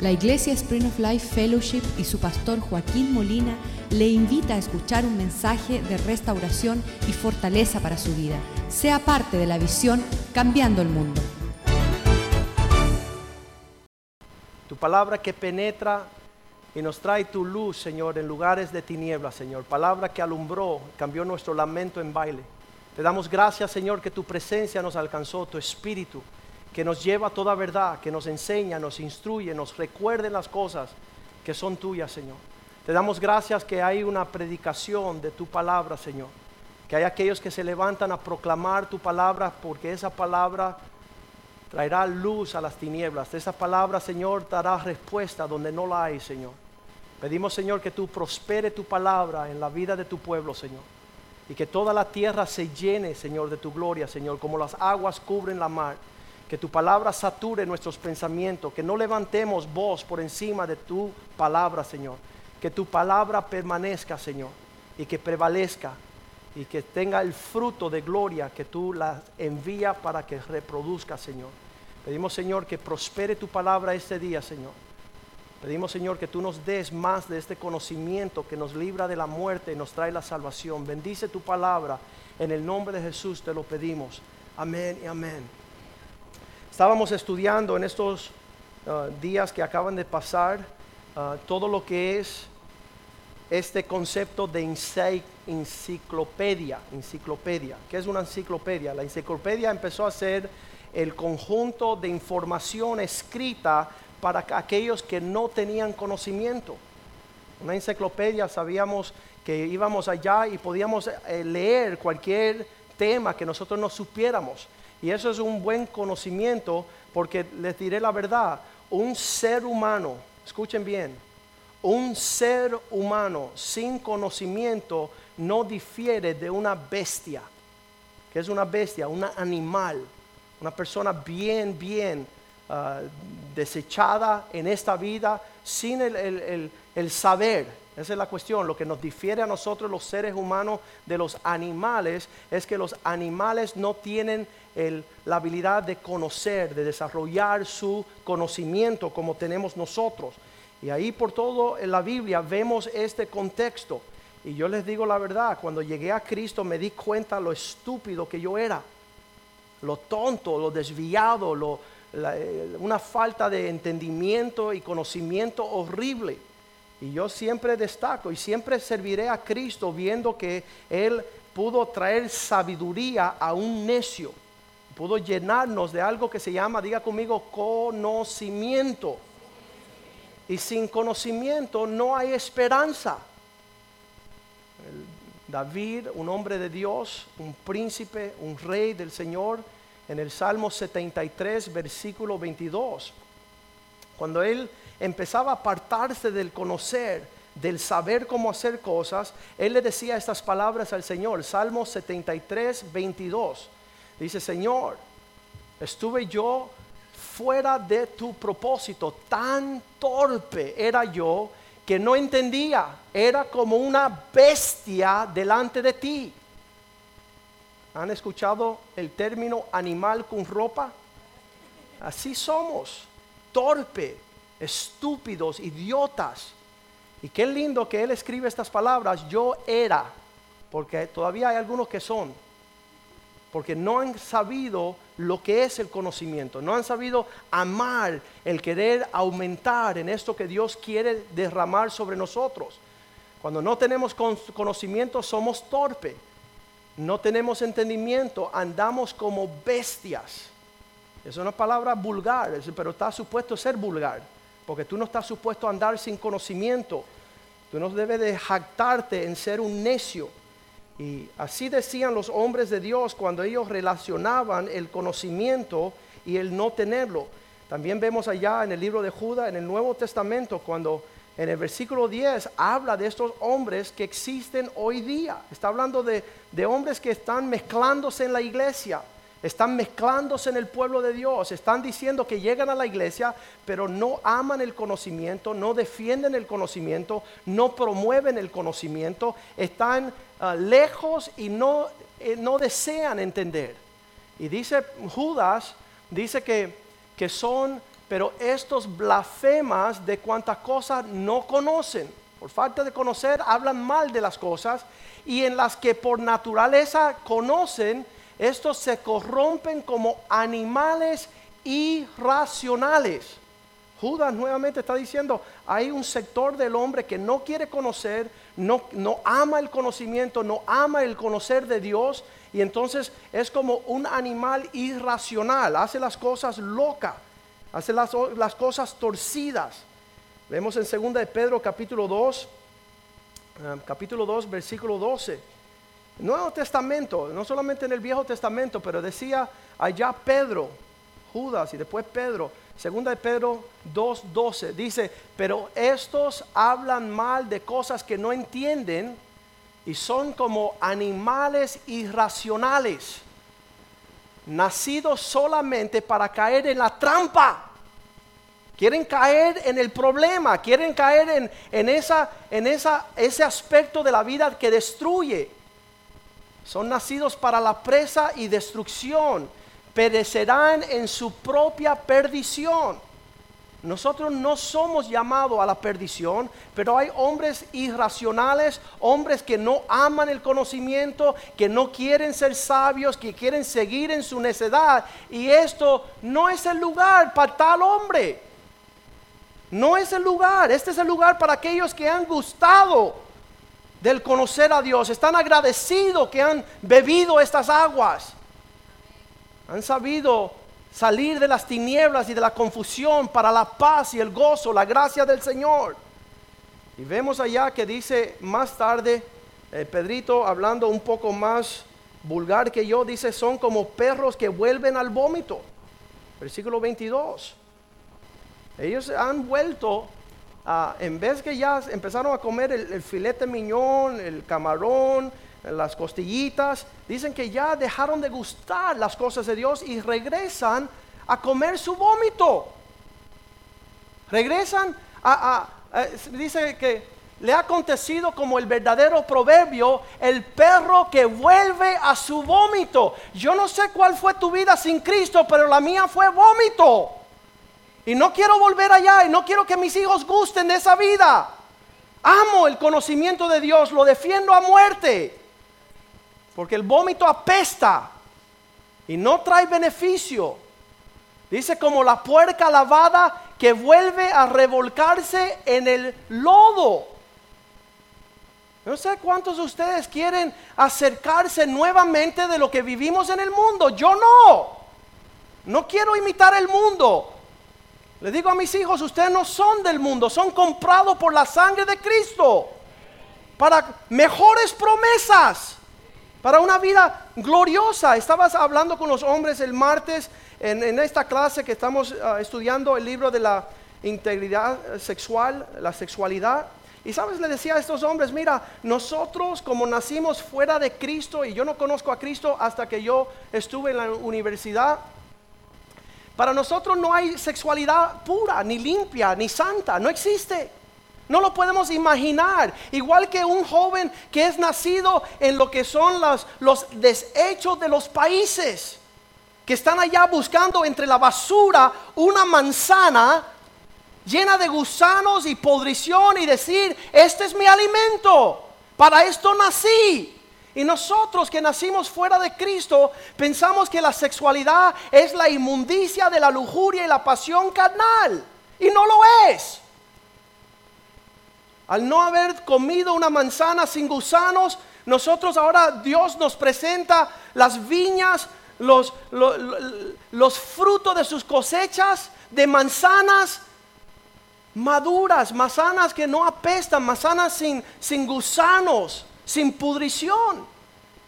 La Iglesia Spring of Life Fellowship y su pastor Joaquín Molina le invita a escuchar un mensaje de restauración y fortaleza para su vida. Sea parte de la visión Cambiando el Mundo. Tu palabra que penetra y nos trae tu luz, Señor, en lugares de tinieblas, Señor. Palabra que alumbró, cambió nuestro lamento en baile. Te damos gracias, Señor, que tu presencia nos alcanzó, tu espíritu que nos lleva a toda verdad, que nos enseña, nos instruye, nos recuerde las cosas que son tuyas, Señor. Te damos gracias que hay una predicación de tu palabra, Señor. Que hay aquellos que se levantan a proclamar tu palabra porque esa palabra traerá luz a las tinieblas. Esa palabra, Señor, dará respuesta donde no la hay, Señor. Pedimos, Señor, que tú prospere tu palabra en la vida de tu pueblo, Señor. Y que toda la tierra se llene, Señor, de tu gloria, Señor, como las aguas cubren la mar que tu palabra sature nuestros pensamientos, que no levantemos voz por encima de tu palabra, Señor. Que tu palabra permanezca, Señor, y que prevalezca y que tenga el fruto de gloria que tú la envías para que reproduzca, Señor. Pedimos, Señor, que prospere tu palabra este día, Señor. Pedimos, Señor, que tú nos des más de este conocimiento que nos libra de la muerte y nos trae la salvación. Bendice tu palabra. En el nombre de Jesús te lo pedimos. Amén y amén. Estábamos estudiando en estos uh, días que acaban de pasar uh, todo lo que es este concepto de enciclopedia. Enciclopedia. ¿Qué es una enciclopedia? La enciclopedia empezó a ser el conjunto de información escrita para aquellos que no tenían conocimiento. Una enciclopedia sabíamos que íbamos allá y podíamos eh, leer cualquier tema que nosotros no supiéramos. Y eso es un buen conocimiento porque les diré la verdad, un ser humano, escuchen bien, un ser humano sin conocimiento no difiere de una bestia. que es una bestia? Un animal, una persona bien, bien ah, desechada en esta vida sin el saber esa es la cuestión. Lo que nos difiere a nosotros los seres humanos de los animales es que los animales no tienen la habilidad de conocer, de desarrollar su conocimiento como tenemos nosotros. Y ahí por todo en la Biblia vemos este contexto. Y yo les digo la verdad, cuando llegué a Cristo me di cuenta lo estúpido que yo era, lo tonto, lo desviado, eh, una falta de entendimiento y conocimiento horrible. Y yo siempre destaco y siempre serviré a Cristo viendo que Él pudo traer sabiduría a un necio. Pudo llenarnos de algo que se llama, diga conmigo, conocimiento. Y sin conocimiento no hay esperanza. David, un hombre de Dios, un príncipe, un rey del Señor, en el Salmo 73, versículo 22, cuando él empezaba a apartarse del conocer, del saber cómo hacer cosas, él le decía estas palabras al Señor, Salmo 73, 22. Dice, Señor, estuve yo fuera de tu propósito, tan torpe era yo que no entendía, era como una bestia delante de ti. ¿Han escuchado el término animal con ropa? Así somos, torpe, estúpidos, idiotas. Y qué lindo que él escribe estas palabras, yo era, porque todavía hay algunos que son, porque no han sabido lo que es el conocimiento, no han sabido amar, el querer aumentar en esto que Dios quiere derramar sobre nosotros. Cuando no tenemos conocimiento somos torpe, no tenemos entendimiento, andamos como bestias. Es una palabra vulgar, pero está supuesto ser vulgar porque tú no estás supuesto andar sin conocimiento. Tú no debes de jactarte en ser un necio. Y así decían los hombres de Dios cuando ellos relacionaban el conocimiento y el no tenerlo. También vemos allá en el libro de Judas, en el Nuevo Testamento, cuando en el versículo 10 habla de estos hombres que existen hoy día. Está hablando de, de hombres que están mezclándose en la iglesia están mezclándose en el pueblo de Dios, están diciendo que llegan a la iglesia, pero no aman el conocimiento, no defienden el conocimiento, no promueven el conocimiento, están ah, lejos y no, eh, no desean entender. Y dice Judas, dice que, que son pero estos blasfemas de cuantas cosas no conocen. Por falta de conocer, hablan mal de las cosas y en las que por naturaleza conocen, estos se corrompen como animales irracionales. Judas nuevamente está diciendo, hay un sector del hombre que no quiere conocer, no, ama el conocimiento, no ama el conocer de Dios, y entonces es como un animal irracional, hace las cosas locas, hace las, cosas torcidas. Vemos en 2 de Pedro capítulo 2, eh, capítulo 2, versículo 12. Nuevo Testamento, no solamente en el Viejo Testamento, pero decía allá Pedro, Judas y después Pedro, segunda de Pedro 2:12, dice, pero estos hablan mal de cosas que no entienden y son como animales irracionales, nacidos solamente para caer en la trampa. Quieren caer en el problema, quieren caer en, en, esa, en esa, ese aspecto de la vida que destruye. Son nacidos para la presa y destrucción perecerán en su propia perdición. Nosotros no somos llamados a la perdición, pero hay hombres irracionales, hombres que no aman el conocimiento, que no quieren ser sabios, que quieren seguir en su necedad. Y esto no es el lugar para tal hombre. No es el lugar. Este es el lugar para aquellos que han gustado del conocer a Dios. Están agradecidos que han bebido estas aguas han sabido salir de las tinieblas y de la confusión para la paz y el gozo, la gracia del Señor. Y vemos allá que dice más tarde, eh, Pedrito hablando un poco más vulgar que yo, dice, son como perros que vuelven al vómito. Versículo 22. Ellos han vuelto, a, en vez que ya empezaron a comer el, el filete miñón, el camarón, las costillitas, dicen que ya dejaron de gustar las cosas de Dios y regresan a comer su vómito. Regresan a, dice que le ha acontecido como el verdadero proverbio, el perro que vuelve a su vómito. Yo no sé cuál fue tu vida sin Cristo, pero la mía fue vómito. Y no quiero volver allá y no quiero que mis hijos gusten de esa vida. Amo el conocimiento de Dios, lo defiendo a muerte. Porque el vómito apesta y no trae beneficio. Dice como la puerca lavada que vuelve a revolcarse en el lodo. No sé cuántos de ustedes quieren acercarse nuevamente de lo que vivimos en el mundo. Yo no. No quiero imitar el mundo. Le digo a mis hijos, ustedes no son del mundo, son comprados por la sangre de Cristo para mejores promesas para una vida gloriosa. Estabas hablando con los hombres el martes en, esta clase que estamos ah, estudiando el libro de la integridad sexual, la sexualidad. Y sabes, le decía a estos hombres, mira, nosotros como nacimos fuera de Cristo, y yo no conozco a Cristo hasta que yo estuve en la universidad, para nosotros no hay sexualidad pura, ni limpia, ni santa, no existe. No lo podemos imaginar. Igual que un joven que es nacido en lo que son los, los desechos de los países, que están allá buscando entre la basura una manzana llena de gusanos y podrición y decir, este es mi alimento, para esto nací. Y nosotros que nacimos fuera de Cristo pensamos que la sexualidad es la inmundicia de la lujuria y la pasión carnal. Y no lo es. Al no haber comido una manzana sin gusanos, nosotros ahora Dios nos presenta las viñas, los, frutos de sus cosechas de manzanas maduras, manzanas que no apestan, manzanas sin, sin gusanos, sin pudrición.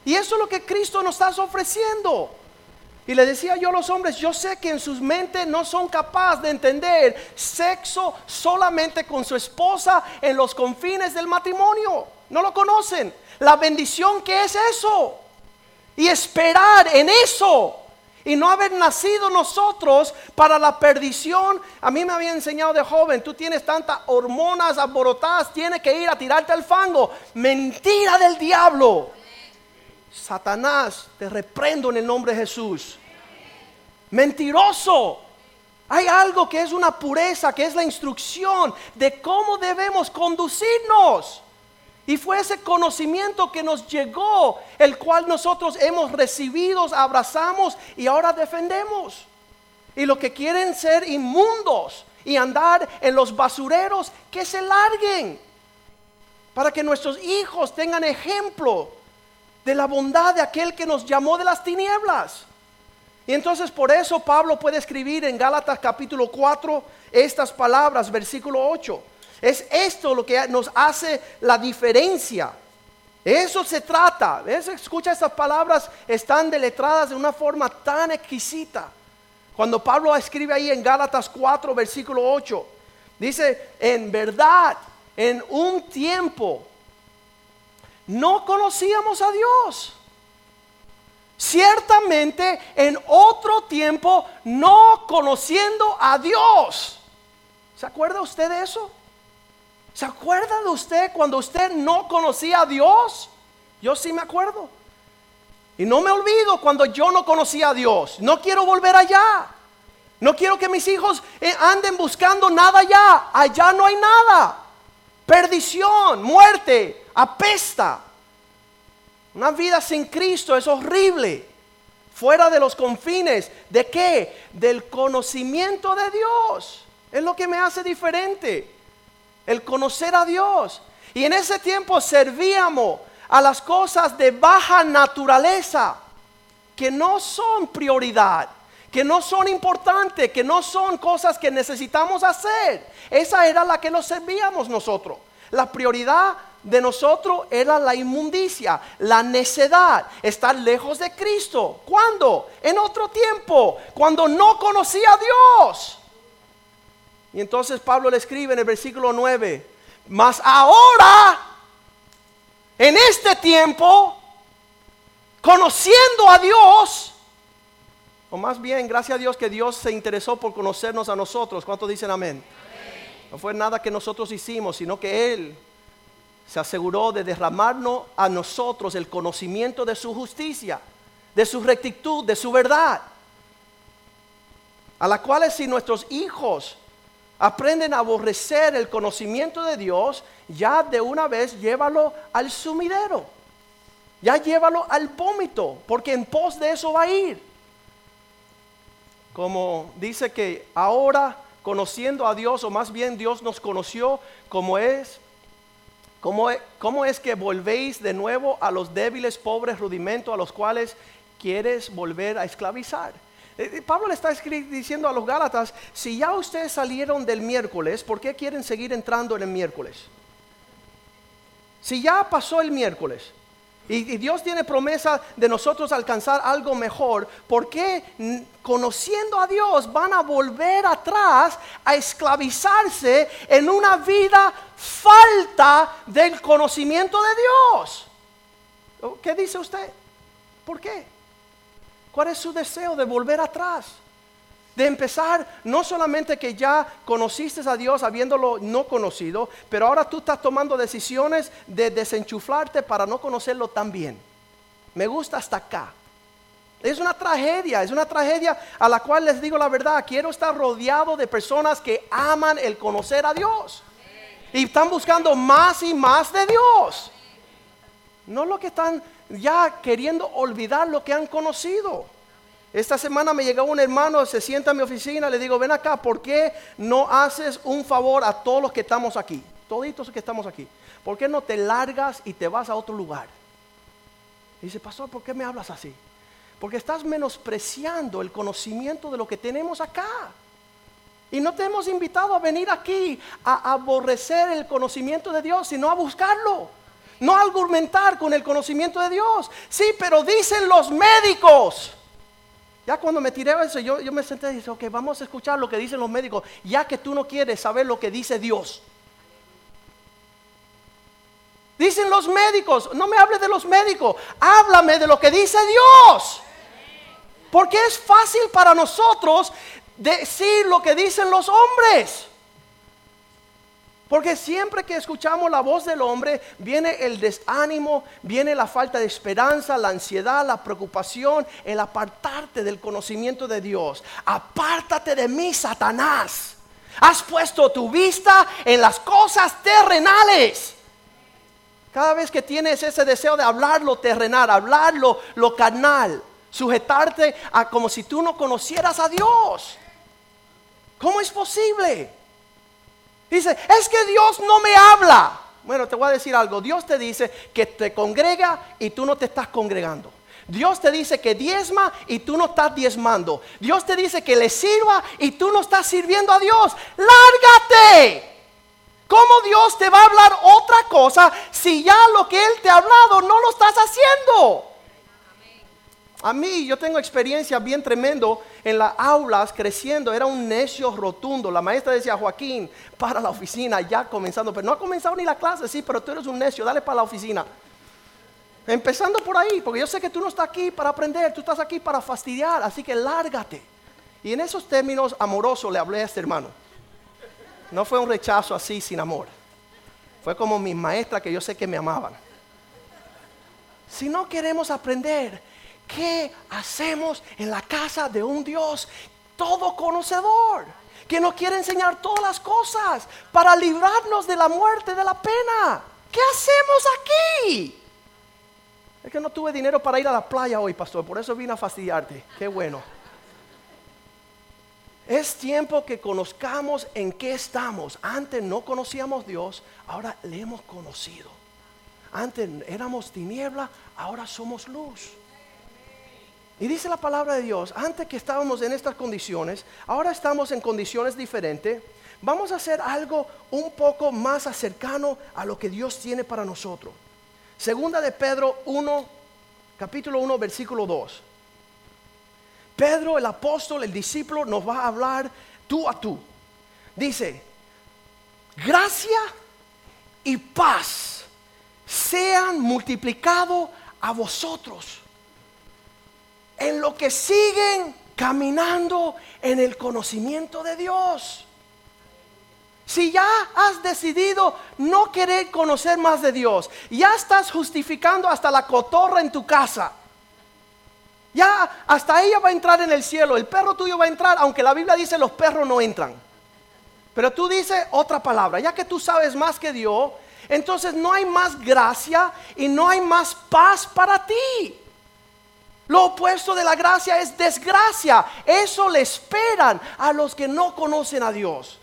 Y eso es lo que Cristo nos está ofreciendo. Y le decía yo a los hombres, yo sé que en sus mentes no son capaces de entender sexo solamente con su esposa en los confines del matrimonio. No lo conocen. La bendición que es eso. Y esperar en eso. Y no haber nacido nosotros para la perdición. A mí me había enseñado de joven, tú tienes tantas hormonas alborotadas, tienes que ir a tirarte al fango. Mentira del diablo. Satanás, te reprendo en el nombre de Jesús. Mentiroso. Hay algo que es una pureza, que es la instrucción de cómo debemos conducirnos. Y fue ese conocimiento que nos llegó, el cual nosotros hemos recibido, abrazamos y ahora defendemos. Y los que quieren ser inmundos y andar en los basureros, que se larguen. Para que nuestros hijos tengan ejemplo de la bondad de aquel que nos llamó de las tinieblas. Y entonces por eso Pablo puede escribir en Gálatas capítulo 4 estas palabras, versículo 8. Es esto lo que nos hace la diferencia. Eso se trata. Escucha estas palabras, están deletradas de una forma tan exquisita. Cuando Pablo escribe ahí en Gálatas 4, versículo 8, dice, en verdad, en un tiempo, no conocíamos a Dios ciertamente en otro tiempo no conociendo a Dios. ¿Se acuerda usted de eso? ¿Se acuerda de usted cuando usted no conocía a Dios? Yo sí me acuerdo. Y no me olvido cuando yo no conocía a Dios. No quiero volver allá. No quiero que mis hijos eh, anden buscando nada allá. Allá no hay nada. Perdición, muerte, apesta. Una vida sin Cristo es horrible. Fuera de los confines. ¿De qué? Del conocimiento de Dios. Es lo que me hace diferente. El conocer a Dios. Y en ese tiempo servíamos a las cosas de baja naturaleza. Que no son prioridad. Que no son importantes. Que no son cosas que necesitamos hacer. Esa era la que nos servíamos nosotros. La prioridad de nosotros era la inmundicia, la necedad, estar lejos de Cristo. ¿Cuándo? En otro tiempo, cuando no conocía a Dios. Y entonces Pablo le escribe en el versículo 9, mas ahora, en este tiempo, conociendo a Dios, o más bien, gracias a Dios que Dios se interesó por conocernos a nosotros. ¿Cuántos dicen amén? No fue nada que nosotros hicimos, sino que Él se aseguró de derramarnos a nosotros el conocimiento de su justicia, de su rectitud, de su verdad. A la cual si nuestros hijos aprenden a aborrecer el conocimiento de Dios, ya de una vez llévalo al sumidero. Ya llévalo al vómito, porque en pos de eso va a ir. Como dice que ahora conociendo a Dios, o más bien Dios nos conoció como es ¿Cómo, es que volvéis de nuevo a los débiles, pobres rudimentos a los cuales quieres volver a esclavizar? Eh, eh, Pablo le está diciendo a los Gálatas, si ya ustedes salieron del miércoles, ¿por qué quieren seguir entrando en el miércoles? Si ya pasó el miércoles, y, Dios tiene promesa de nosotros alcanzar algo mejor. ¿Por qué conociendo a Dios van a volver atrás a esclavizarse en una vida falta del conocimiento de Dios? ¿Qué dice usted? ¿Por qué? ¿Cuál es su deseo de volver atrás? De empezar, no solamente que ya conociste a Dios habiéndolo no conocido, pero ahora tú estás tomando decisiones de desenchuflarte para no conocerlo tan bien. Me gusta hasta acá. Es una tragedia, es una tragedia a la cual les digo la verdad, quiero estar rodeado de personas que aman el conocer a Dios. Y están buscando más y más de Dios. No lo que están ya queriendo olvidar lo que han conocido. Esta semana me llegó un hermano, se sienta en mi oficina, le digo, ven acá, ¿por qué no haces un favor a todos los que estamos aquí? Toditos que estamos aquí. ¿Por qué no te largas y te vas a otro lugar? Y dice, pastor, ¿por qué me hablas así? Porque estás menospreciando el conocimiento de lo que tenemos acá. Y no te hemos invitado a venir aquí a aborrecer el conocimiento de Dios, sino a buscarlo. No a argumentar con el conocimiento de Dios. Sí, pero dicen los médicos ya cuando me tiré eso, yo, yo me senté y dije, ok, vamos a escuchar lo que dicen los médicos, ya que tú no quieres saber lo que dice Dios. Dicen los médicos, no me hables de los médicos, háblame de lo que dice Dios. Porque es fácil para nosotros decir lo que dicen los hombres. Porque siempre que escuchamos la voz del hombre, viene el desánimo, viene la falta de esperanza, la ansiedad, la preocupación, el apartarte del conocimiento de Dios. Apártate de mí, Satanás. Has puesto tu vista en las cosas terrenales. Cada vez que tienes ese deseo de hablar lo terrenal, hablar lo, lo carnal, sujetarte a como si tú no conocieras a Dios. ¿Cómo es posible? Dice, es que Dios no me habla. Bueno, te voy a decir algo. Dios te dice que te congrega y tú no te estás congregando. Dios te dice que diezma y tú no estás diezmando. Dios te dice que le sirva y tú no estás sirviendo a Dios. Lárgate. ¿Cómo Dios te va a hablar otra cosa si ya lo que Él te ha hablado no lo estás haciendo? A mí yo tengo experiencia bien tremendo en las aulas creciendo. Era un necio rotundo. La maestra decía, Joaquín, para la oficina, ya comenzando. Pero no ha comenzado ni la clase, sí, pero tú eres un necio, dale para la oficina. Empezando por ahí, porque yo sé que tú no estás aquí para aprender, tú estás aquí para fastidiar, así que lárgate. Y en esos términos amorosos le hablé a este hermano. No fue un rechazo así sin amor. Fue como mi maestra que yo sé que me amaban. Si no queremos aprender, ¿Qué hacemos en la casa de un Dios todo conocedor? Que nos quiere enseñar todas las cosas para librarnos de la muerte, de la pena. ¿Qué hacemos aquí? Es que no tuve dinero para ir a la playa hoy, pastor, por eso vine a fastidiarte. Qué bueno. Es tiempo que conozcamos en qué estamos. Antes no conocíamos Dios, ahora le hemos conocido. Antes éramos tiniebla, ahora somos luz. Y dice la palabra de Dios, antes que estábamos en estas condiciones, ahora estamos en condiciones diferentes. Vamos a hacer algo un poco más cercano a lo que Dios tiene para nosotros. Segunda de Pedro 1, capítulo 1, versículo 2. Pedro, el apóstol, el discípulo, nos va a hablar tú a tú. Dice, gracia y paz sean multiplicados a vosotros en lo que siguen caminando en el conocimiento de Dios. Si ya has decidido no querer conocer más de Dios, ya estás justificando hasta la cotorra en tu casa. Ya hasta ella va a entrar en el cielo, el perro tuyo va a entrar, aunque la Biblia dice los perros no entran. Pero tú dices otra palabra, ya que tú sabes más que Dios, entonces no hay más gracia y no hay más paz para ti. Lo opuesto de la gracia es desgracia. Eso le esperan a los que no conocen a Dios.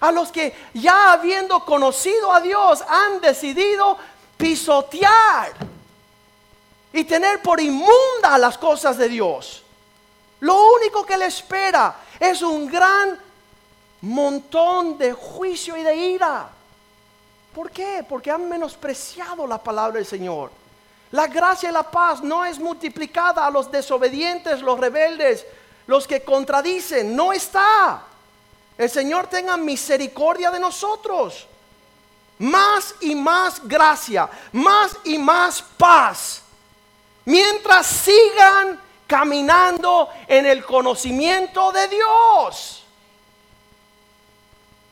A los que ya habiendo conocido a Dios han decidido pisotear y tener por inmunda las cosas de Dios. Lo único que le espera es un gran montón de juicio y de ira. ¿Por qué? Porque han menospreciado la palabra del Señor. La gracia y la paz no es multiplicada a los desobedientes, los rebeldes, los que contradicen. No está. El Señor tenga misericordia de nosotros. Más y más gracia, más y más paz. Mientras sigan caminando en el conocimiento de Dios.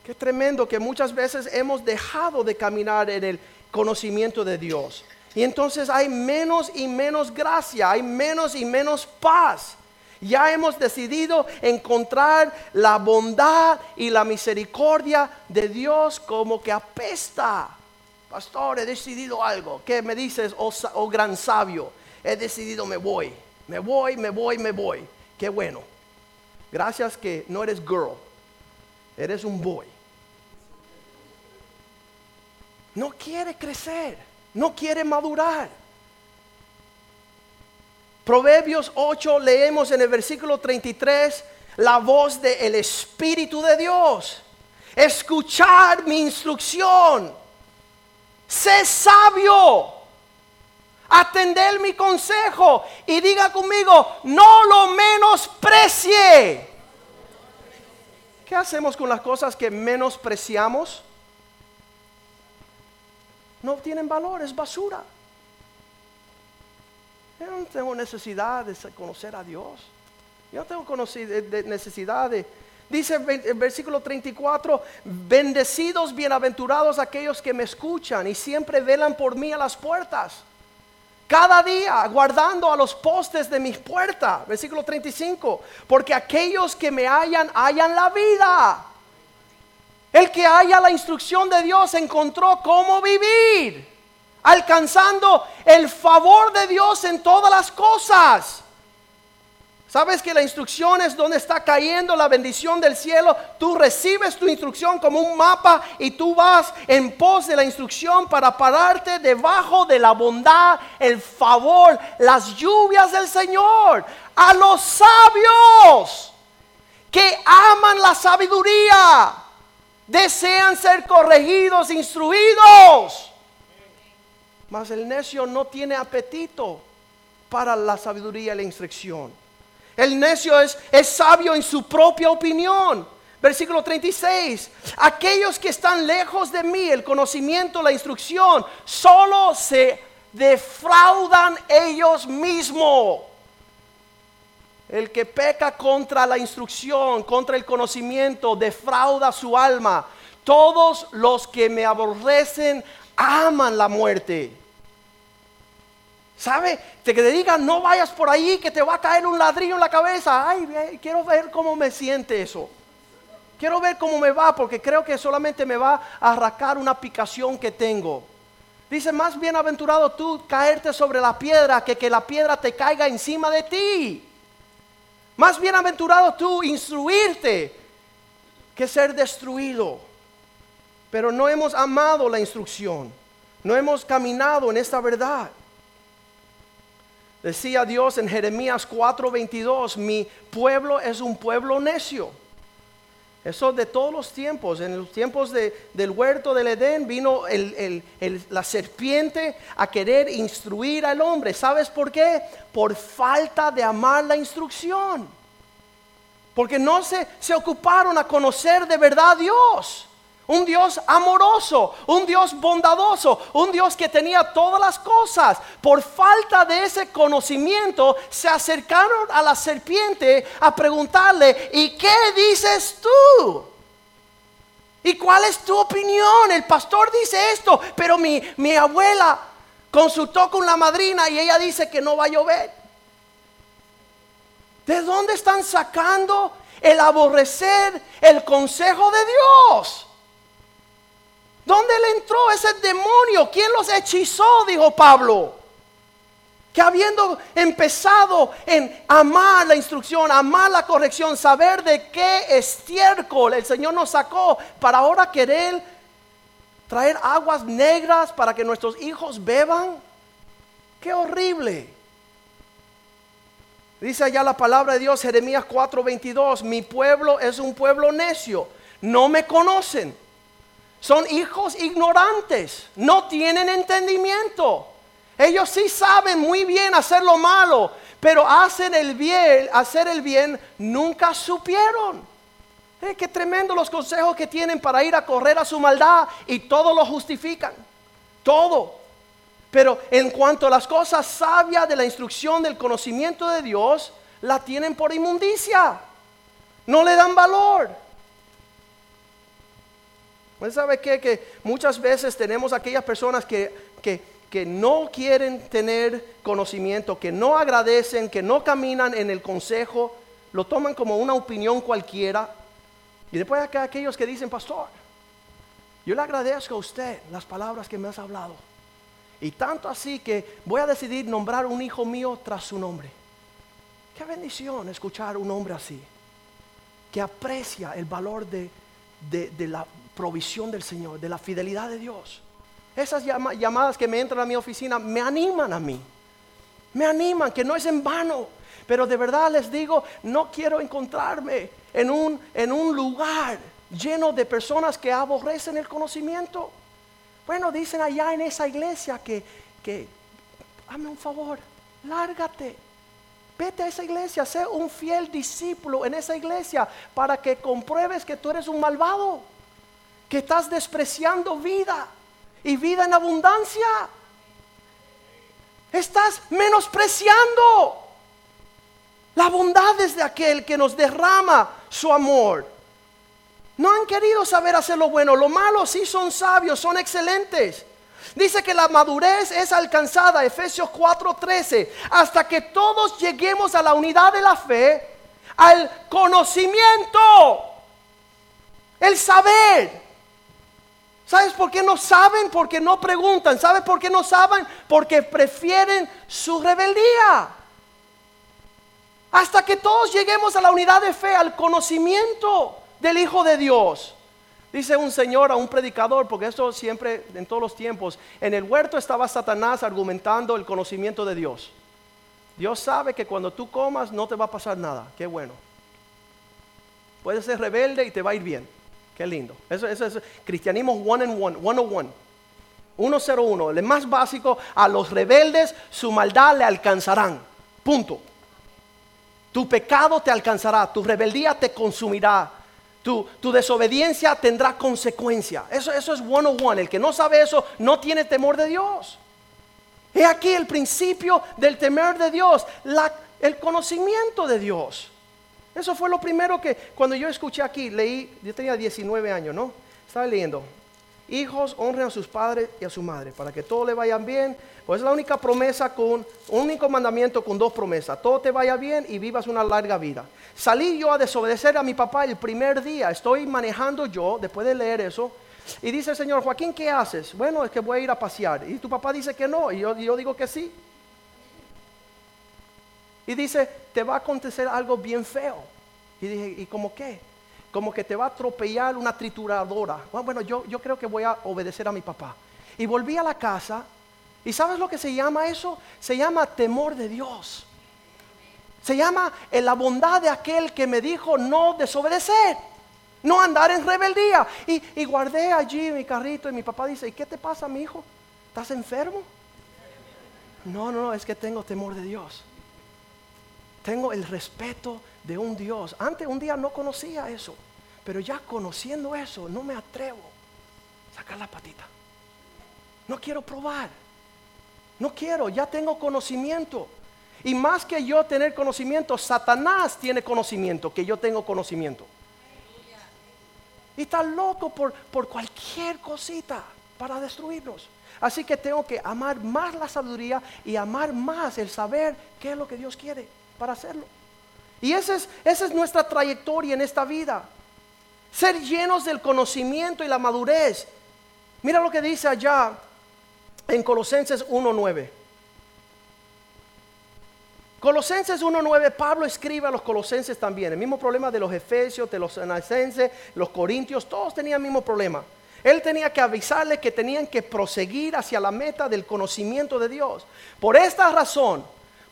Qué tremendo que muchas veces hemos dejado de caminar en el conocimiento de Dios. Y entonces hay menos y menos gracia, hay menos y menos paz. Ya hemos decidido encontrar la bondad y la misericordia de Dios como que apesta. Pastor, he decidido algo. ¿Qué me dices, oh, oh gran sabio? He decidido, me voy. Me voy, me voy, me voy. Qué bueno. Gracias que no eres girl. Eres un boy. No quiere crecer no quiere madurar. Proverbios 8 leemos en el versículo 33 la voz del Espíritu de Dios. Escuchar mi instrucción. Sé sabio. Atender mi consejo. Y diga conmigo, no lo menosprecie. ¿Qué hacemos con las cosas que menospreciamos? No tienen valor, es basura. Yo no tengo necesidad de conocer a Dios. Yo no tengo necesidad de, Dice el versículo 34, bendecidos, bienaventurados aquellos que me escuchan y siempre velan por mí a las puertas. Cada día guardando a los postes de mis puertas. Versículo 35, porque aquellos que me hallan, hallan la vida. El que haya la instrucción de Dios encontró cómo vivir, alcanzando el favor de Dios en todas las cosas. ¿Sabes que la instrucción es donde está cayendo la bendición del cielo? Tú recibes tu instrucción como un mapa y tú vas en pos de la instrucción para pararte debajo de la bondad, el favor, las lluvias del Señor. A los sabios que aman la sabiduría, desean ser corregidos, instruidos. Mas el necio no tiene apetito para la sabiduría y la instrucción. El necio es, es sabio en su propia opinión. Versículo 36. Aquellos que están lejos de mí, el conocimiento, la instrucción, solo se defraudan ellos mismos. El que peca contra la instrucción, contra el conocimiento, defrauda su alma. Todos los que me aborrecen aman la muerte. ¿Sabe? Te que te digan, no vayas por ahí, que te va a caer un ladrillo en la cabeza. Ay, quiero ver cómo me siente eso. Quiero ver cómo me va, porque creo que solamente me va a arrancar una picación que tengo. Dice, más bienaventurado tú caerte sobre la piedra que que la piedra te caiga encima de ti. Más bienaventurado tú instruirte que ser destruido. Pero no hemos amado la instrucción. No hemos caminado en esta verdad. Decía Dios en Jeremías 4:22, mi pueblo es un pueblo necio. Eso de todos los tiempos, en los tiempos del huerto del Edén vino la serpiente a querer instruir al hombre. ¿Sabes por qué? Por falta de amar la instrucción. Porque no se, se ocuparon a conocer de verdad a Dios. Un Dios amoroso, un Dios bondadoso, un Dios que tenía todas las cosas. Por falta de ese conocimiento, se acercaron a la serpiente a preguntarle, ¿y qué dices tú? ¿Y cuál es tu opinión? El pastor dice esto, pero mi, mi abuela consultó con la madrina y ella dice que no va a llover. ¿De dónde están sacando el aborrecer el consejo de Dios? ¿Dónde le entró ese demonio? ¿Quién los hechizó? Dijo Pablo. Que habiendo empezado en amar la instrucción, amar la corrección, saber de qué estiércol el Señor nos sacó para ahora querer traer aguas negras para que nuestros hijos beban. Qué horrible. Dice allá la palabra de Dios, Jeremías 4:22, mi pueblo es un pueblo necio, no me conocen son hijos ignorantes, no tienen entendimiento. Ellos sí saben muy bien hacer lo malo, pero hacen el bien, hacer el bien nunca supieron. Eh, qué tremendo los consejos que tienen para ir a correr a su maldad y todo lo justifican. Todo. Pero en cuanto a las cosas sabias de la instrucción del conocimiento de Dios, la tienen por inmundicia. No le dan valor. ¿Usted sabe qué? Que muchas veces tenemos aquellas personas que, que, no quieren tener conocimiento, que no agradecen, que no caminan en el consejo, lo toman como una opinión cualquiera. Y después hay aquellos que dicen, pastor, yo le agradezco a usted las palabras que me has hablado. Y tanto así que voy a decidir nombrar un hijo mío tras su nombre. Qué bendición escuchar un hombre así, que aprecia el valor de, de la provisión del Señor, de la fidelidad de Dios. Esas llamadas que me entran a mi oficina me animan a mí. Me animan, que no es en vano. Pero de verdad les digo, no quiero encontrarme en un, en un lugar lleno de personas que aborrecen el conocimiento. Bueno, dicen allá en esa iglesia que, que, hazme un favor, lárgate. Vete a esa iglesia, sé un fiel discípulo en esa iglesia para que compruebes que tú eres un malvado que estás despreciando vida y vida en abundancia. Estás menospreciando la bondad de aquel que nos derrama su amor. No han querido saber hacer lo bueno. Lo malo sí son sabios, son excelentes. Dice que la madurez es alcanzada, Efesios 4:13, hasta que todos lleguemos a la unidad de la fe, al conocimiento, el saber. ¿Sabes por qué no saben? Porque no preguntan. ¿Sabes por qué no saben? Porque prefieren su rebeldía. Hasta que todos lleguemos a la unidad de fe, al conocimiento del Hijo de Dios. Dice un señor a un predicador, porque esto siempre, en todos los tiempos, en el huerto estaba Satanás argumentando el conocimiento de Dios. Dios sabe que cuando tú comas no te va a pasar nada. Qué bueno. Puedes ser rebelde y te va a ir bien. Qué lindo. Eso, eso es cristianismo one and one, one on one. 101, el más básico, a los rebeldes su maldad le alcanzarán. Punto. Tu pecado te alcanzará, tu rebeldía te consumirá, tu, tu desobediencia tendrá consecuencia. Eso, eso es one on one. El que no sabe eso no tiene temor de Dios. He aquí el principio del temor de Dios, el conocimiento de Dios. Eso fue lo primero que cuando yo escuché aquí, leí, yo tenía 19 años, ¿no? Estaba leyendo. Hijos honren a sus padres y a su madre para que todo le vaya bien. Pues es la única promesa con, un único mandamiento con dos promesas. Todo te vaya bien y vivas una larga vida. Salí yo a desobedecer a mi papá el primer día. Estoy manejando yo, después de leer eso. Y dice el Señor, Joaquín, ¿qué haces? Bueno, es que voy a ir a pasear. Y tu papá dice que no, y yo, yo digo que sí. Y dice, te va a acontecer algo bien feo. Y dije, ¿y cómo qué? Como que te va a atropellar una trituradora. Bueno, yo, yo creo que voy a obedecer a mi papá. Y volví a la casa. ¿Y sabes lo que se llama eso? Se llama temor de Dios. Se llama la bondad de aquel que me dijo no desobedecer, no andar en rebeldía. Y, y guardé allí mi carrito y mi papá dice, ¿y qué te pasa, mi hijo? ¿Estás enfermo? No, no, es que tengo temor de Dios. Tengo el respeto de un Dios. Antes un día no conocía eso, pero ya conociendo eso no me atrevo a sacar la patita. No quiero probar. No quiero, ya tengo conocimiento. Y más que yo tener conocimiento, Satanás tiene conocimiento, que yo tengo conocimiento. Y está loco por, por cualquier cosita para destruirnos. Así que tengo que amar más la sabiduría y amar más el saber qué es lo que Dios quiere para hacerlo. Y esa es, es nuestra trayectoria en esta vida. Ser llenos del conocimiento y la madurez. Mira lo que dice allá en Colosenses 1.9. Colosenses 1.9, Pablo escribe a los colosenses también. El mismo problema de los efesios, de los anacenses, los corintios, todos tenían el mismo problema. Él tenía que avisarles que tenían que proseguir hacia la meta del conocimiento de Dios. Por esta razón,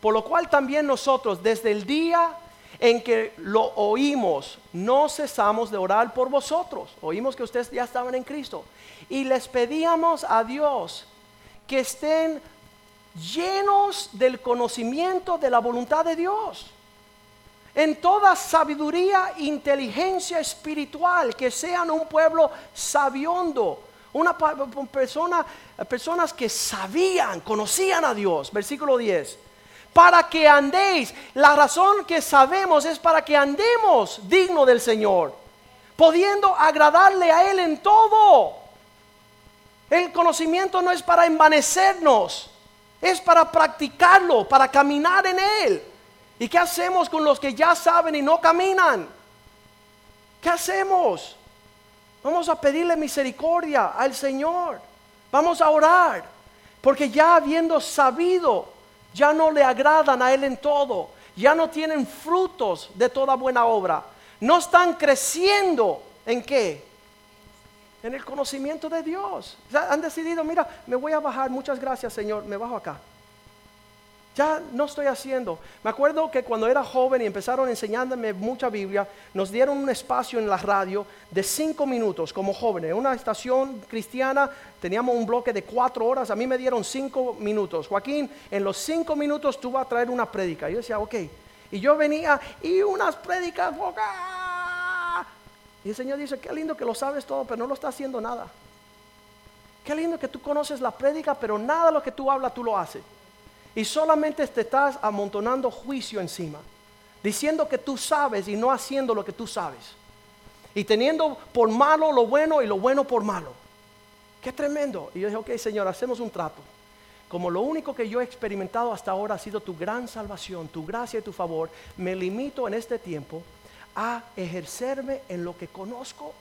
por lo cual también nosotros desde el día en que lo oímos, no cesamos de orar por vosotros. Oímos que ustedes ya estaban en Cristo. Y les pedíamos a Dios que estén llenos del conocimiento de la voluntad de Dios. En toda sabiduría, inteligencia espiritual, que sean un pueblo sabiondo, una persona, personas que sabían, conocían a Dios. Versículo 10 para que andéis. La razón que sabemos es para que andemos digno del Señor, pudiendo agradarle a Él en todo. El conocimiento no es para envanecernos, es para practicarlo, para caminar en Él. ¿Y qué hacemos con los que ya saben y no caminan? ¿Qué hacemos? Vamos a pedirle misericordia al Señor. Vamos a orar. Porque ya habiendo sabido ya no le agradan a Él en todo, ya no tienen frutos de toda buena obra, no están creciendo en qué? En el conocimiento de Dios. han decidido, mira, me voy a bajar, muchas gracias Señor, me bajo acá. Ya no estoy haciendo. Me acuerdo que cuando era joven y empezaron enseñándome mucha Biblia, nos dieron un espacio en la radio de cinco minutos como jóvenes. En una estación cristiana teníamos un bloque de cuatro horas. A mí me dieron cinco minutos. Joaquín, en los cinco minutos tú vas a traer una prédica. Yo decía, ok. Y yo venía y unas prédicas. Y el Señor dice, qué lindo que lo sabes todo, pero no lo está haciendo nada. Qué lindo que tú conoces la prédica, pero nada de lo que tú hablas tú lo haces y solamente te estás amontonando juicio encima. diciendo que tú sabes y no haciendo lo que tú sabes. Y teniendo por malo lo bueno y lo bueno por malo. Qué tremendo. Y yo dije, ok, Señor, hacemos un trato. Como lo único que yo he experimentado hasta ahora ha sido tu gran salvación, tu gracia y tu favor, me limito en este tiempo a ejercerme en lo que conozco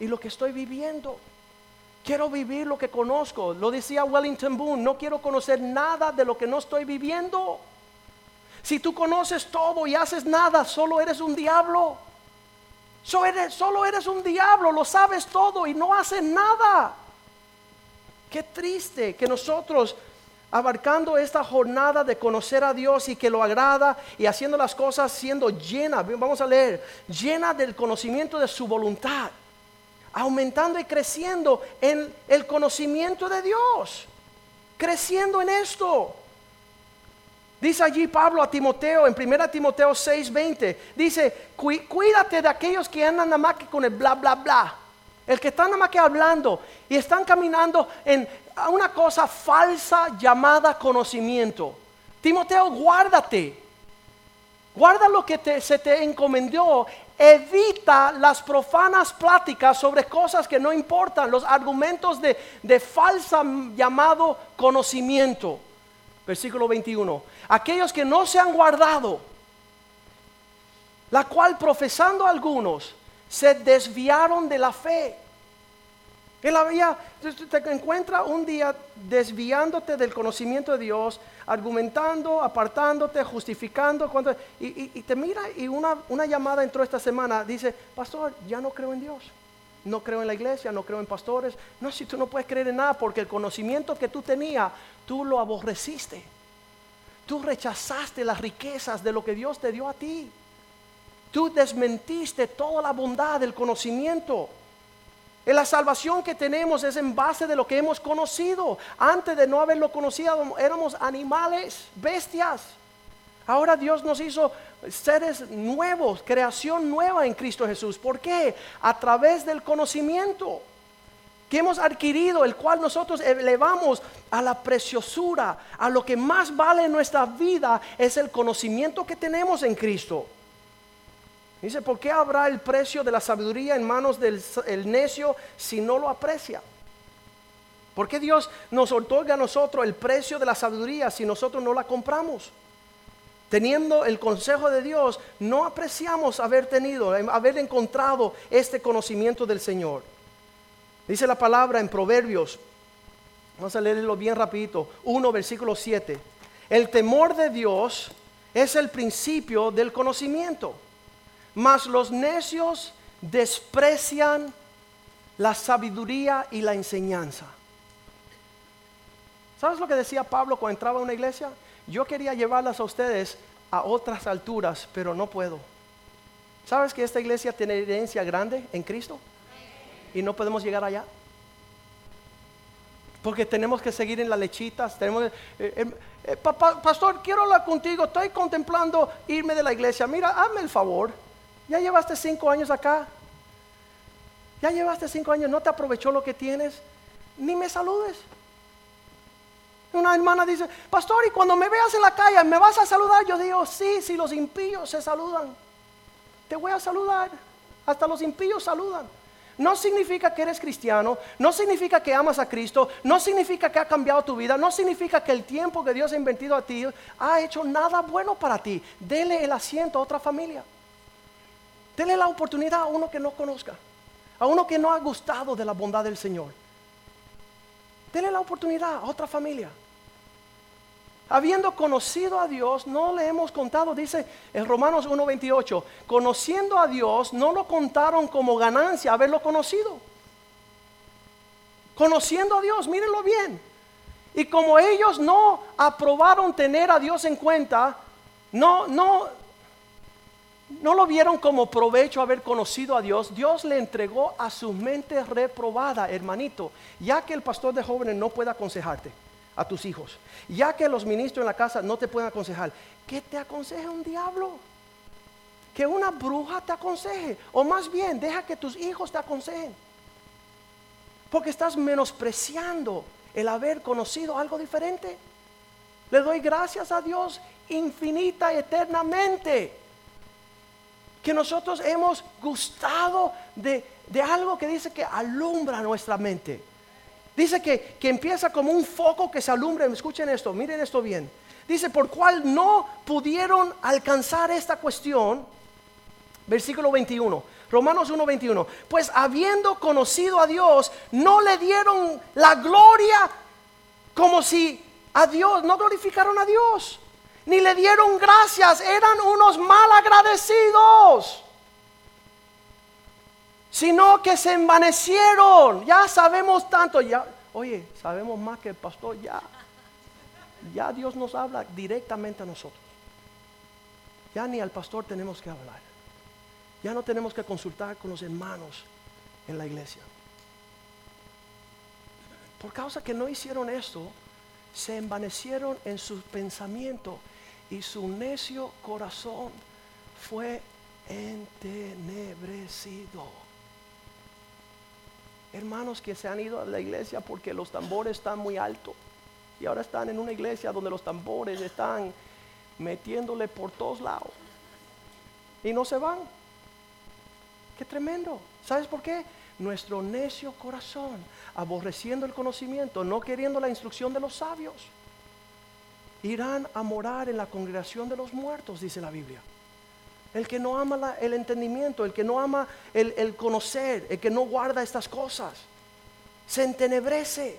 y lo que estoy viviendo. Quiero vivir lo que conozco. Lo decía Wellington Boone, no quiero conocer nada de lo que no estoy viviendo. Si tú conoces todo y haces nada, solo eres un diablo. Solo eres, un diablo, lo sabes todo y no haces nada. Qué triste que nosotros abarcando esta jornada de conocer a Dios y que lo agrada y haciendo las cosas siendo llena, vamos a leer, llena del conocimiento de su voluntad aumentando y creciendo en el conocimiento de Dios, creciendo en esto. Dice allí Pablo a Timoteo en 1 Timoteo 6:20, dice, cuídate de aquellos que andan nada más que con el bla, bla, bla. El que están nada más que hablando y están caminando en una cosa falsa llamada conocimiento. Timoteo, guárdate. Guarda lo que se te encomendó Evita las profanas pláticas sobre cosas que no importan, los argumentos de, de falsa llamado conocimiento. Versículo 21. Aquellos que no se han guardado, la cual profesando algunos, se desviaron de la fe. Él había, te encuentra un día desviándote del conocimiento de Dios, argumentando, apartándote, justificando. Cuando, y, te mira y una, una llamada entró esta semana, dice, pastor, ya no creo en Dios. No creo en la iglesia, no creo en pastores. No, si tú no puedes creer en nada porque el conocimiento que tú tenías, tú lo aborreciste. Tú rechazaste las riquezas de lo que Dios te dio a ti. Tú desmentiste toda la bondad del conocimiento. La salvación que tenemos es en base de lo que hemos conocido. Antes de no haberlo conocido éramos animales, bestias. Ahora Dios nos hizo seres nuevos, creación nueva en Cristo Jesús. ¿Por qué? A través del conocimiento que hemos adquirido, el cual nosotros elevamos a la preciosura, a lo que más vale en nuestra vida es el conocimiento que tenemos en Cristo. Dice, ¿por qué habrá el precio de la sabiduría en manos del necio si no lo aprecia? ¿Por qué Dios nos otorga a nosotros el precio de la sabiduría si nosotros no la compramos? Teniendo el consejo de Dios, no apreciamos haber tenido, haber encontrado este conocimiento del Señor. Dice la palabra en Proverbios, vamos a leerlo bien rapidito, 1 versículo 7. El temor de Dios es el principio del conocimiento mas los necios desprecian la sabiduría y la enseñanza. ¿Sabes lo que decía Pablo cuando entraba a una iglesia? Yo quería llevarlas a ustedes a otras alturas, pero no puedo. ¿Sabes que esta iglesia tiene herencia grande en Cristo? Y no podemos llegar allá. Porque tenemos que seguir en las lechitas. Tenemos, eh, eh, pastor, quiero hablar contigo. Estoy contemplando irme de la iglesia. Mira, hazme el favor. Ya llevaste cinco años acá. Ya llevaste cinco años, no te aprovechó lo que tienes. Ni me saludes. Una hermana dice, pastor, y cuando me veas en la calle, ¿me vas a saludar? Yo digo, sí, si los impíos se saludan. Te voy a saludar. Hasta los impíos saludan. No significa que eres cristiano, no significa que amas a Cristo, no significa que ha cambiado tu vida, no significa que el tiempo que Dios ha inventado a ti ha hecho nada bueno para ti. Dele el asiento a otra familia. Denle la oportunidad a uno que no conozca, a uno que no ha gustado de la bondad del Señor. Denle la oportunidad a otra familia. Habiendo conocido a Dios, no le hemos contado, dice en Romanos 1.28, conociendo a Dios, no lo contaron como ganancia haberlo conocido. Conociendo a Dios, mírenlo bien. Y como ellos no aprobaron tener a Dios en cuenta, no, no, no lo vieron como provecho haber conocido a Dios. Dios le entregó a su mente reprobada, hermanito, ya que el pastor de jóvenes no puede aconsejarte a tus hijos, ya que los ministros en la casa no te pueden aconsejar, ¿qué te aconseja un diablo? Que una bruja te aconseje, o más bien, deja que tus hijos te aconsejen, porque estás menospreciando el haber conocido algo diferente. Le doy gracias a Dios infinita y eternamente. Que nosotros hemos gustado de, de algo que dice que alumbra nuestra mente. Dice que, que empieza como un foco que se alumbra. Escuchen esto, miren esto bien. Dice, por cual no pudieron alcanzar esta cuestión. Versículo 21. Romanos 1:21. Pues habiendo conocido a Dios, no le dieron la gloria como si a Dios, no glorificaron a Dios, ni le dieron gracias, eran unos mal agradecidos sino que se envanecieron. Ya sabemos tanto, ya, oye, sabemos más que el pastor, ya, ya Dios nos habla directamente a nosotros. Ya ni al pastor tenemos que hablar. Ya no tenemos que consultar con los hermanos en la iglesia. Por causa que no hicieron esto, se envanecieron en su pensamiento y su necio corazón fue entenebrecido hermanos que se han ido a la iglesia porque los tambores están muy altos. Y ahora están en una iglesia donde los tambores están metiéndole por todos lados. Y no se van. Qué tremendo. ¿Sabes por qué? Nuestro necio corazón, aborreciendo el conocimiento, no queriendo la instrucción de los sabios, irán a morar en la congregación de los muertos, dice la Biblia. El que no ama el entendimiento, el que no ama el, conocer, el que no guarda estas cosas, se entenebrece.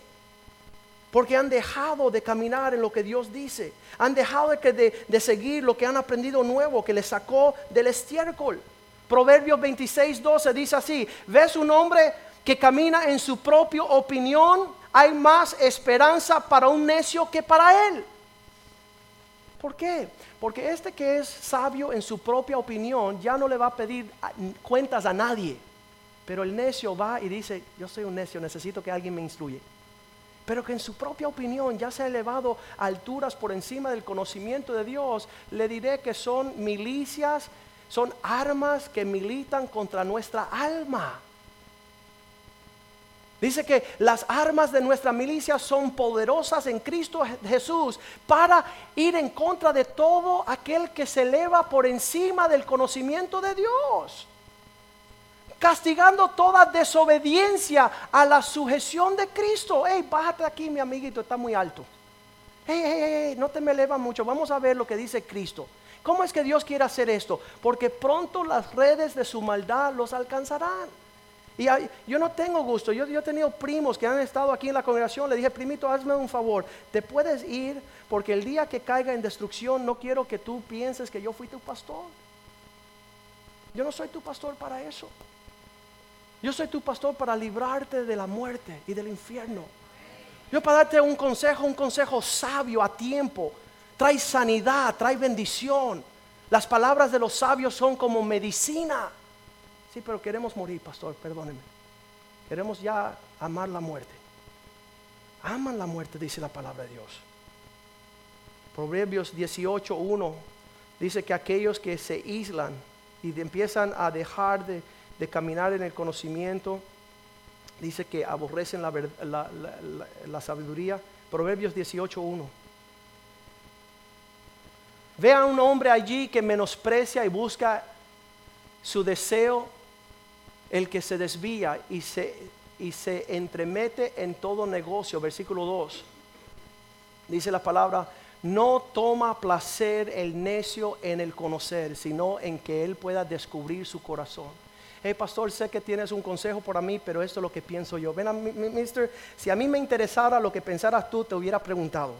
Porque han dejado de caminar en lo que Dios dice. Han dejado de, de, de seguir lo que han aprendido nuevo, que les sacó del estiércol. Proverbios 26, 12 dice así, ves un hombre que camina en su propia opinión, hay más esperanza para un necio que para él. ¿Por qué? Porque este que es sabio en su propia opinión ya no le va a pedir cuentas a nadie. Pero el necio va y dice, yo soy un necio, necesito que alguien me instruye. Pero que en su propia opinión ya se ha elevado a alturas por encima del conocimiento de Dios, le diré que son milicias, son armas que militan contra nuestra alma. Dice que las armas de nuestra milicia son poderosas en Cristo Jesús para ir en contra de todo aquel que se eleva por encima del conocimiento de Dios. Castigando toda desobediencia a la sujeción de Cristo. Hey, bájate aquí, mi amiguito, está muy alto. Hey, hey, hey, no te me eleva mucho. Vamos a ver lo que dice Cristo. ¿Cómo es que Dios quiere hacer esto? Porque pronto las redes de su maldad los alcanzarán. Y yo no tengo gusto. Yo, yo, he tenido primos que han estado aquí en la congregación. Le dije, primito, hazme un favor. Te puedes ir porque el día que caiga en destrucción no quiero que tú pienses que yo fui tu pastor. Yo no soy tu pastor para eso. Yo soy tu pastor para librarte de la muerte y del infierno. Yo para darte un consejo, un consejo sabio a tiempo. Trae sanidad, trae bendición. Las palabras de los sabios son como medicina. Sí, pero queremos morir, pastor, perdóneme. Queremos ya amar la muerte. Aman la muerte, dice la palabra de Dios. Proverbios 18.1 dice que aquellos que se aíslan y empiezan a dejar de, caminar en el conocimiento, dice que aborrecen la, la, la sabiduría. Proverbios 18.1. Ve a un hombre allí que menosprecia y busca su deseo el que se desvía y se, y se entremete en todo negocio. Versículo 2. Dice la palabra, no toma placer el necio en el conocer, sino en que él pueda descubrir su corazón. Hey pastor, sé que tienes un consejo para mí, pero esto es lo que pienso yo. Ven a mí, mister, si a mí me interesara lo que pensaras tú, te hubiera preguntado.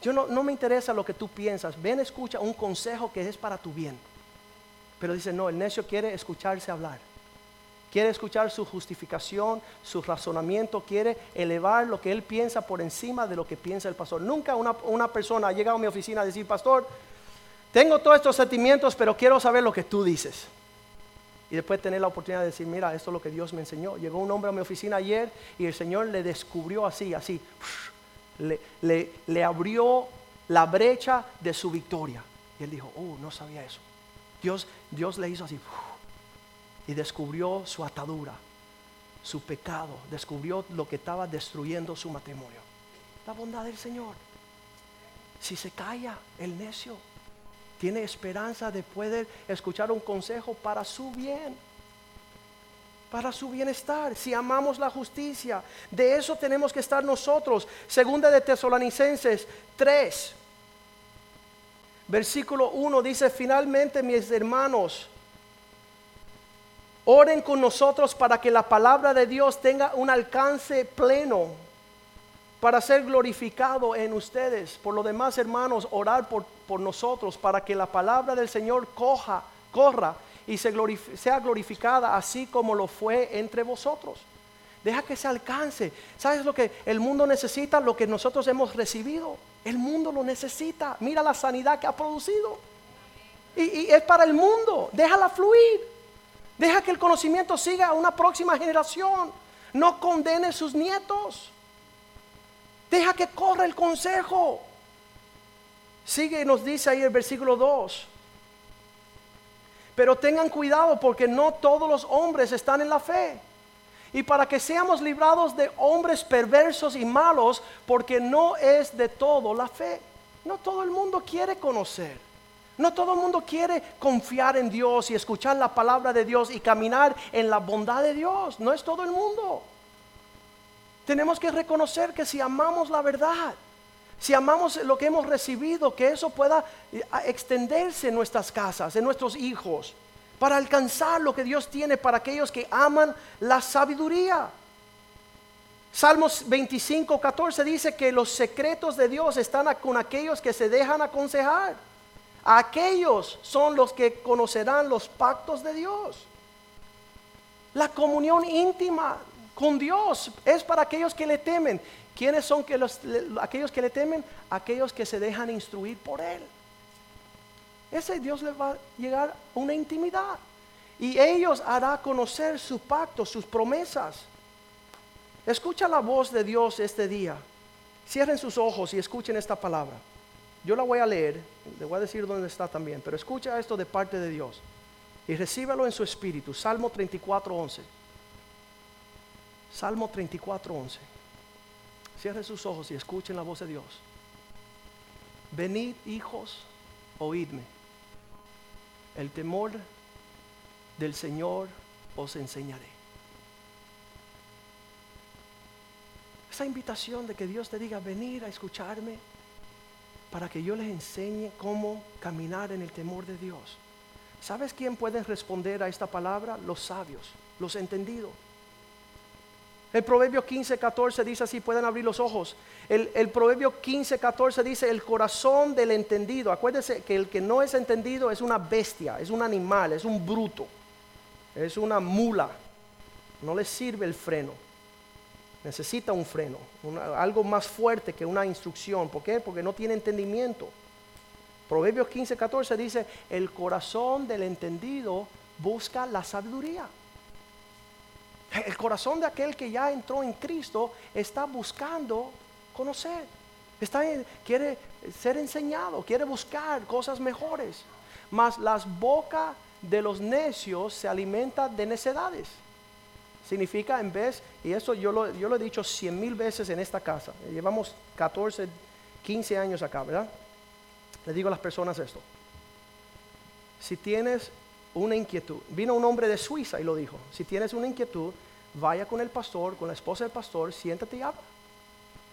Yo no, no me interesa lo que tú piensas. Ven, escucha un consejo que es para tu bien. Pero dice, no, el necio quiere escucharse hablar quiere escuchar su justificación, su razonamiento, quiere elevar lo que él piensa por encima de lo que piensa el pastor. Nunca una, persona ha llegado a mi oficina a decir, pastor, tengo todos estos sentimientos, pero quiero saber lo que tú dices. Y después tener la oportunidad de decir, mira, esto es lo que Dios me enseñó. Llegó un hombre a mi oficina ayer y el Señor le descubrió así, así, le, le abrió la brecha de su victoria. Y él dijo, oh, no sabía eso. Dios, Dios le hizo así y descubrió su atadura, su pecado, descubrió lo que estaba destruyendo su matrimonio. La bondad del Señor. si se calla el necio? Tiene esperanza de poder escuchar un consejo para su bien para su bienestar, si amamos la justicia. De eso tenemos que estar nosotros. Segunda de Tesalonicenses 3, versículo 1 dice, finalmente mis hermanos, oren con nosotros para que la palabra de Dios tenga un alcance pleno para ser glorificado en ustedes. Por lo demás, hermanos, orar por, por nosotros para que la palabra del Señor coja, corra y se sea glorificada así como lo fue entre vosotros. Deja que se alcance. ¿Sabes lo que el mundo necesita? Lo que nosotros hemos recibido. El mundo lo necesita. Mira la sanidad que ha producido. Y, y, es para el mundo. Déjala fluir. Deja que el conocimiento siga a una próxima generación. No condene sus nietos. Deja que corra el consejo. Sigue y nos dice ahí el versículo 2. Pero tengan cuidado porque no todos los hombres están en la fe. Y para que seamos librados de hombres perversos y malos, porque no es de todo la fe. No todo el mundo quiere conocer. No todo el mundo quiere confiar en Dios y escuchar la palabra de Dios y caminar en la bondad de Dios. No es todo el mundo. Tenemos que reconocer que si amamos la verdad, si amamos lo que hemos recibido, que eso pueda eh, extenderse en nuestras casas, en nuestros hijos, para alcanzar lo que Dios tiene para aquellos que aman la sabiduría. Salmos 25, 14 dice que los secretos de Dios están con aquellos que se dejan aconsejar. Aquellos son los que conocerán los pactos de Dios. La comunión íntima con Dios es para aquellos que le temen. ¿Quiénes son que los, aquellos que le temen? Aquellos que se dejan instruir por Él. Ese Dios les va a llegar a una intimidad. Y ellos hará conocer su pacto, sus promesas. Escucha la voz de Dios este día. Cierren sus ojos y escuchen esta palabra. Yo la voy a leer, le voy a decir dónde está también, pero escucha esto de parte de Dios y recíbalo en su espíritu. Salmo 34, 11. Salmo 34, 11. Cierren sus ojos y escuchen la voz de Dios. Venid, hijos, oídme. El temor del Señor os enseñaré. Esa invitación de que Dios te diga, venir a escucharme para que yo les enseñe cómo caminar en el temor de Dios. ¿Sabes quién puede responder a esta palabra? Los sabios, los entendidos. El proverbio 15, 14 dice así, pueden abrir los ojos. El, proverbio 15, 14 dice, el corazón del entendido. Acuérdense que el que no es entendido es una bestia, es un animal, es un bruto, es una mula. No le sirve el freno. Necesita un freno, algo más fuerte que una instrucción. ¿Por qué? Porque no tiene entendimiento. Proverbios 15, 14 dice, el corazón del entendido busca la sabiduría. El corazón de aquel que ya entró en Cristo está buscando conocer. Está, quiere ser enseñado, quiere buscar cosas mejores. Mas las bocas de los necios se alimentan de necedades. Significa en vez, y eso yo lo, yo lo he dicho cien mil veces en esta casa. Llevamos 14, 15 años acá, ¿verdad? Le digo a las personas esto. Si tienes una inquietud. Vino un hombre de Suiza y lo dijo. Si tienes una inquietud, vaya con el pastor, con la esposa del pastor, siéntate y habla.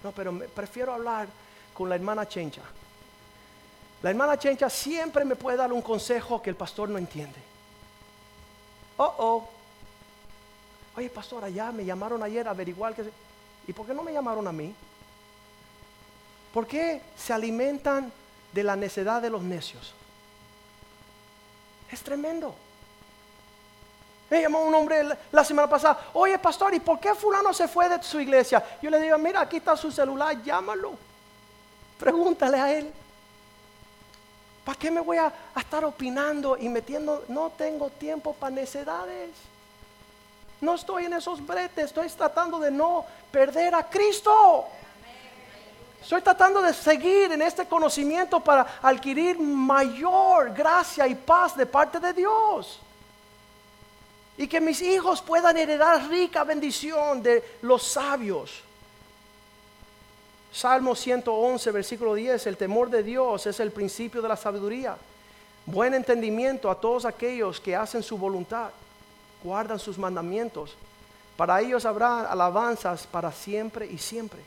No, pero prefiero hablar con la hermana Chencha. La hermana Chencha siempre me puede dar un consejo que el pastor no entiende. Oh, oh. Oye, pastor, allá me llamaron ayer a averiguar que... ¿Y por qué no me llamaron a mí? ¿Por qué se alimentan de la necedad de los necios? Es tremendo. Me llamó un hombre la semana pasada, oye pastor, ¿y por qué fulano se fue de su iglesia? Yo le digo, mira, aquí está su celular, llámalo. Pregúntale a él. ¿Para qué me voy a, a estar opinando y metiendo? No tengo tiempo para necedades. No estoy en esos bretes, estoy tratando de no perder a Cristo. Estoy tratando de seguir en este conocimiento para adquirir mayor gracia y paz de parte de Dios. Y que mis hijos puedan heredar rica bendición de los sabios. Salmo 111, versículo 10, el temor de Dios es el principio de la sabiduría. Buen entendimiento a todos aquellos que hacen su voluntad, guardan sus mandamientos. Para ellos habrá alabanzas para siempre y siempre.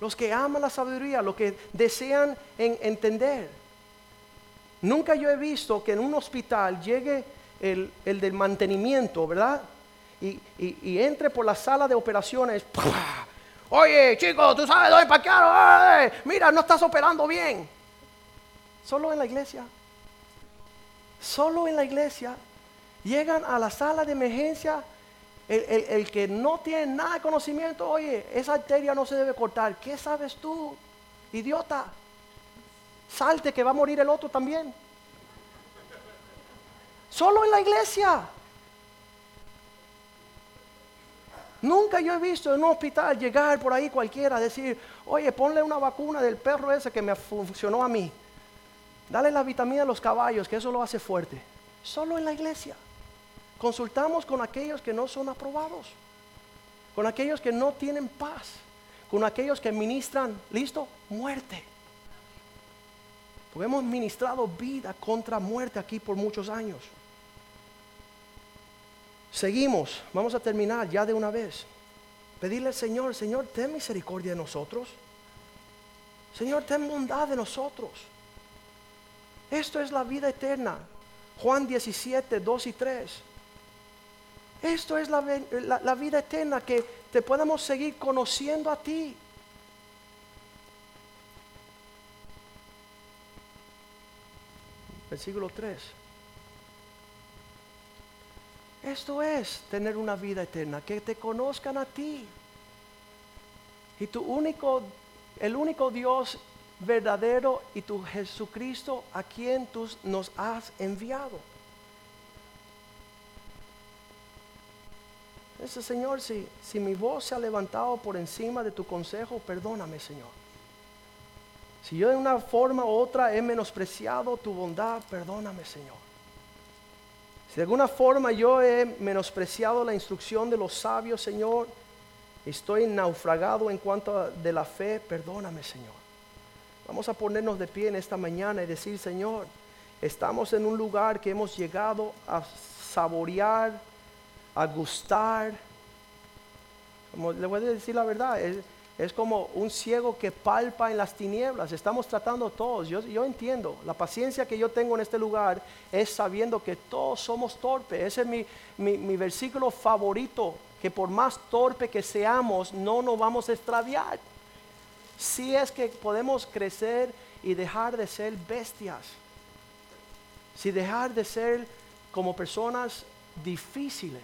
Los que aman la sabiduría, los que desean entender. Nunca yo he visto que en un hospital llegue el, del mantenimiento, ¿verdad? Y, entre por la sala de operaciones. Oye, chico, ¿tú sabes dónde parquear? Mira, no estás operando bien. Solo en la iglesia. Solo en la iglesia. Llegan a la sala de emergencia. El, que no tiene nada de conocimiento, oye, esa arteria no se debe cortar. ¿Qué sabes tú, idiota? Salte que va a morir el otro también. Solo en la iglesia. Nunca yo he visto en un hospital llegar por ahí cualquiera a decir, oye, ponle una vacuna del perro ese que me funcionó a mí. Dale la vitamina a los caballos, que eso lo hace fuerte. Solo en la iglesia. Consultamos con aquellos que no son aprobados, con aquellos que no tienen paz, con aquellos que ministran, listo, muerte. Porque hemos ministrado vida contra muerte aquí por muchos años. Seguimos, vamos a terminar ya de una vez. Pedirle al Señor, Señor, ten misericordia de nosotros. Señor, ten bondad de nosotros. Esto es la vida eterna. Juan 17, 2 y 3. Esto es la, la, vida eterna, que te podamos seguir conociendo a ti. Versículo 3. Esto es tener una vida eterna, que te conozcan a ti. Y tu único, el único Dios verdadero y tu Jesucristo a quien tú nos has enviado. Ese Señor, si, si mi voz se ha levantado por encima de tu consejo, perdóname, Señor. Si yo de una forma u otra he menospreciado tu bondad, perdóname, Señor. Si de alguna forma yo he menospreciado la instrucción de los sabios, Señor, estoy naufragado en cuanto a de la fe, perdóname, Señor. Vamos a ponernos de pie en esta mañana y decir, Señor, estamos en un lugar que hemos llegado a saborear, a gustar. Como le voy a decir la verdad, es, como un ciego que palpa en las tinieblas. Estamos tratando todos. Yo, yo entiendo. La paciencia que yo tengo en este lugar es sabiendo que todos somos torpes. Ese es mi, mi, mi versículo favorito. Que por más torpe que seamos, no nos vamos a extraviar si es que podemos crecer y dejar de ser bestias. Si dejar de ser como personas difíciles.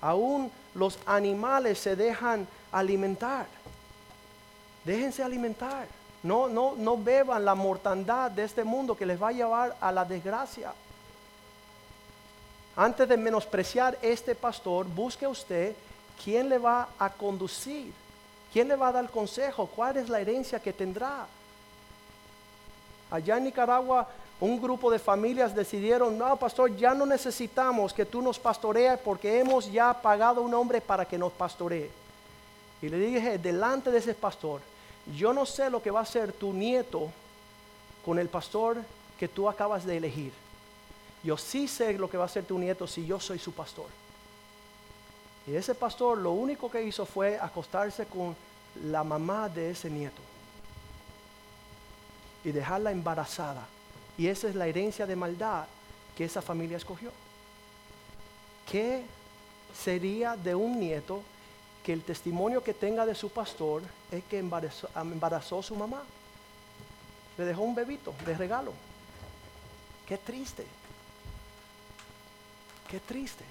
Aún los animales se dejan alimentar. Déjense alimentar. No, no, no beban la mortandad de este mundo que les va a llevar a la desgracia. Antes de menospreciar este pastor, busque usted ¿quién le va a conducir? ¿Quién le va a dar consejo? ¿Cuál es la herencia que tendrá? Allá en Nicaragua, un grupo de familias decidieron, no, pastor, ya no necesitamos que tú nos pastorees porque hemos ya pagado un hombre para que nos pastoree. Y le dije, delante de ese pastor, yo no sé lo que va a hacer tu nieto con el pastor que tú acabas de elegir. Yo sí sé lo que va a hacer tu nieto si yo soy su pastor. Y ese pastor lo único que hizo fue acostarse con la mamá de ese nieto y dejarla embarazada. Y esa es la herencia de maldad que esa familia escogió. ¿Qué sería de un nieto que el testimonio que tenga de su pastor es que embarazó, embarazó su mamá? Le dejó un bebito de regalo. Qué triste. Qué triste.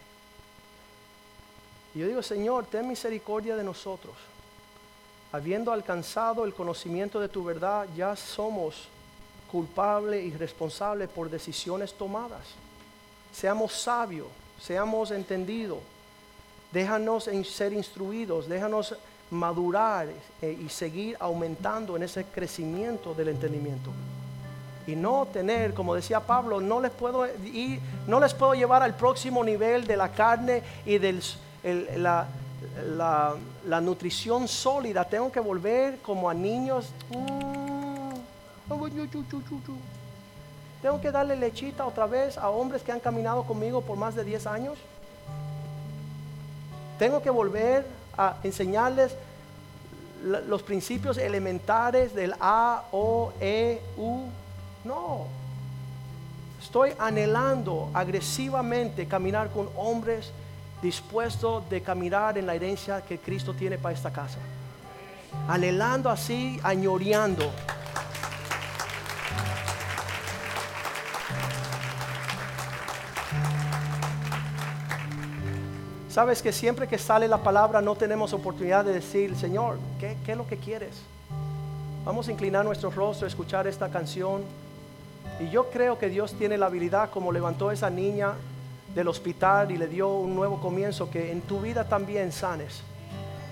Y yo digo, Señor, ten misericordia de nosotros. Habiendo alcanzado el conocimiento de tu verdad, ya somos culpables y responsables por decisiones tomadas. Seamos sabios, seamos entendidos. Déjanos ser instruidos, déjanos madurar eh, y seguir aumentando en ese crecimiento del entendimiento. Y no tener, como decía Pablo, no les puedo ir, no les puedo llevar al próximo nivel de la carne y el, la, nutrición sólida, tengo que volver como a niños. Mm, Tengo que darle lechita otra vez a hombres que han caminado conmigo por más de 10 años. Tengo que volver a enseñarles los principios elementares del A, O, E, U. No. Estoy anhelando agresivamente caminar con hombres dispuestos de caminar en la herencia que Cristo tiene para esta casa. Anhelando así, añoreando. Sabes que siempre que sale la palabra no tenemos oportunidad de decir, Señor, ¿qué, qué es lo que quieres? Vamos a inclinar nuestro rostro a escuchar esta canción. Y yo creo que Dios tiene la habilidad, como levantó a esa niña del hospital y le dio un nuevo comienzo, que en tu vida también sanes,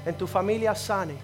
en tu familia sane,